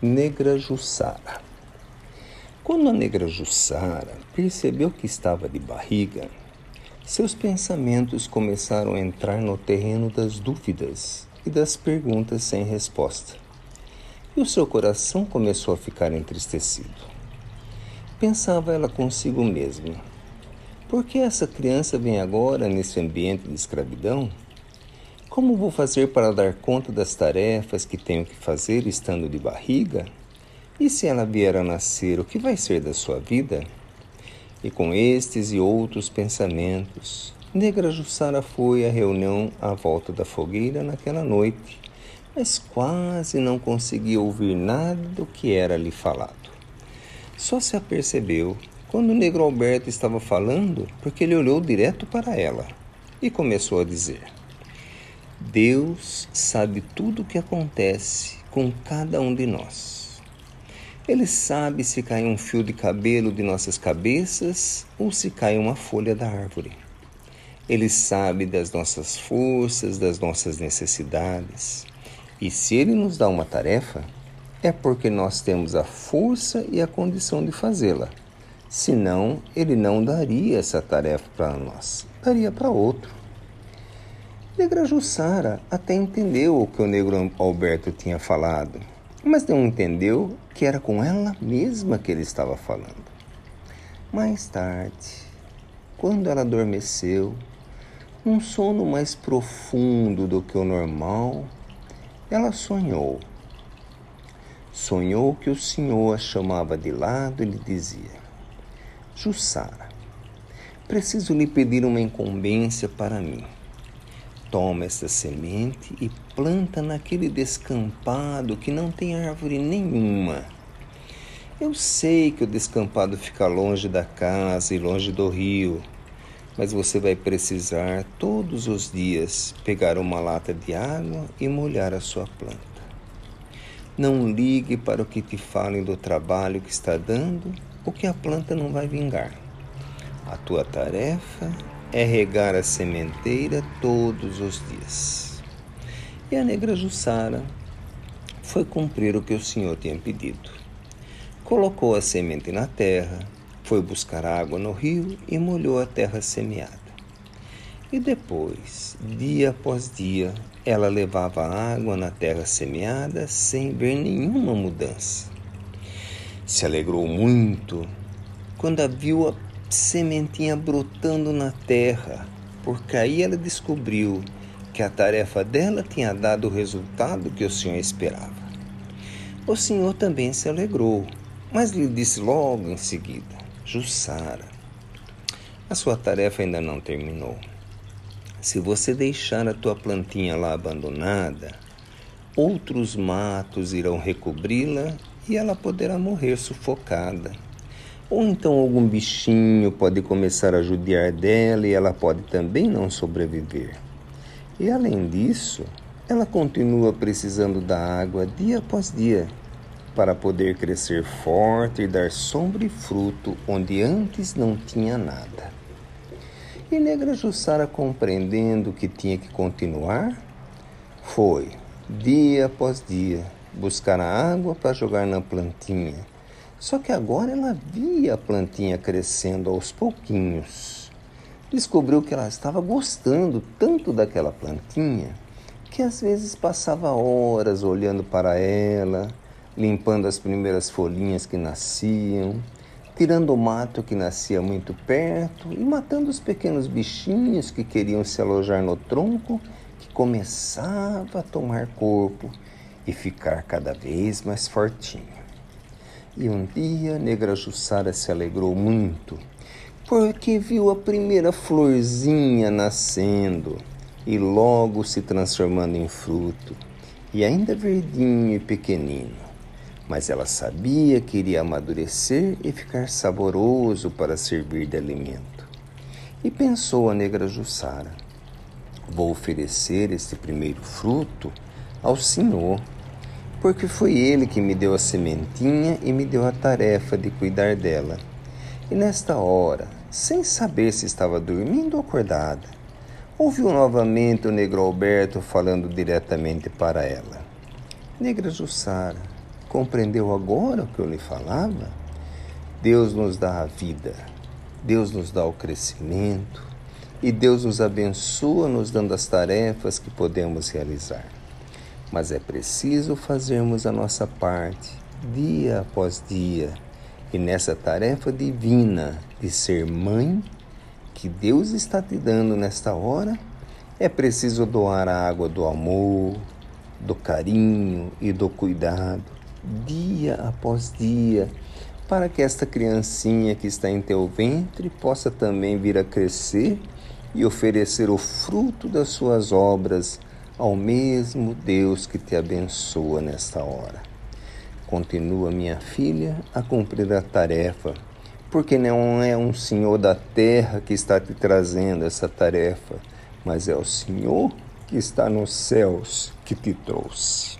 Negra Jussara. Quando a negra Jussara percebeu que estava de barriga, seus pensamentos começaram a entrar no terreno das dúvidas e das perguntas sem resposta. E o seu coração começou a ficar entristecido. Pensava ela consigo mesma: por que essa criança vem agora nesse ambiente de escravidão? Como vou fazer para dar conta das tarefas que tenho que fazer estando de barriga? E se ela vier a nascer, o que vai ser da sua vida? E com estes e outros pensamentos, Negra Jussara foi à reunião à volta da fogueira naquela noite, mas quase não conseguia ouvir nada do que era lhe falado. Só se apercebeu quando o negro Alberto estava falando porque ele olhou direto para ela e começou a dizer. Deus sabe tudo o que acontece com cada um de nós. Ele sabe se cai um fio de cabelo de nossas cabeças ou se cai uma folha da árvore. Ele sabe das nossas forças, das nossas necessidades. E se ele nos dá uma tarefa, é porque nós temos a força e a condição de fazê-la. Senão, ele não daria essa tarefa para nós, daria para outro. Negra Jussara até entendeu o que o negro Alberto tinha falado, mas não entendeu que era com ela mesma que ele estava falando. Mais tarde, quando ela adormeceu, num sono mais profundo do que o normal, ela sonhou. Sonhou que o Senhor a chamava de lado e lhe dizia: Jussara, preciso lhe pedir uma incumbência para mim. Toma essa semente e planta naquele descampado que não tem árvore nenhuma. Eu sei que o descampado fica longe da casa e longe do rio, mas você vai precisar todos os dias pegar uma lata de água e molhar a sua planta. Não ligue para o que te falem do trabalho que está dando, porque a planta não vai vingar. A tua tarefa é regar a sementeira todos os dias. E a negra Jussara foi cumprir o que o Senhor tinha pedido. Colocou a semente na terra, foi buscar água no rio e molhou a terra semeada. E depois, dia após dia, ela levava água na terra semeada sem ver nenhuma mudança. Se alegrou muito quando a viu sementinha brotando na terra, porque aí ela descobriu que a tarefa dela tinha dado o resultado que o Senhor esperava. O Senhor também se alegrou, mas lhe disse logo em seguida: Jussara, a sua tarefa ainda não terminou. Se você deixar a tua plantinha lá abandonada, outros matos irão recobri-la e ela poderá morrer sufocada. Ou então algum bichinho pode começar a judiar dela e ela pode também não sobreviver. E além disso, ela continua precisando da água dia após dia para poder crescer forte e dar sombra e fruto onde antes não tinha nada. E Negra Jussara, compreendendo que tinha que continuar, foi, dia após dia, buscar a água para jogar na plantinha só que agora ela via a plantinha crescendo aos pouquinhos. Descobriu que ela estava gostando tanto daquela plantinha que às vezes passava horas olhando para ela, limpando as primeiras folhinhas que nasciam, tirando o mato que nascia muito perto e matando os pequenos bichinhos que queriam se alojar no tronco, que começava a tomar corpo e ficar cada vez mais fortinho. E um dia Negra Jussara se alegrou muito, porque viu a primeira florzinha nascendo e logo se transformando em fruto, e ainda verdinho e pequenino. Mas ela sabia que iria amadurecer e ficar saboroso para servir de alimento. E pensou a negra Jussara: vou oferecer este primeiro fruto ao Senhor porque foi ele que me deu a sementinha e me deu a tarefa de cuidar dela. E nesta hora, sem saber se estava dormindo ou acordada, ouviu novamente o negro Alberto falando diretamente para ela. Negra Jussara, Compreendeu agora o que eu lhe falava? Deus nos dá a vida, Deus nos dá o crescimento e Deus nos abençoa nos dando as tarefas que podemos realizar. Mas é preciso fazermos a nossa parte dia após dia. E nessa tarefa divina de ser mãe que Deus está te dando nesta hora, é preciso doar a água do amor, do carinho e do cuidado, dia após dia, para que esta criancinha que está em teu ventre possa também vir a crescer e oferecer o fruto das suas obras ao mesmo Deus que te abençoa nesta hora. Continua, minha filha, a cumprir a tarefa, porque não é um Senhor da terra que está te trazendo essa tarefa, mas é o Senhor que está nos céus que te trouxe.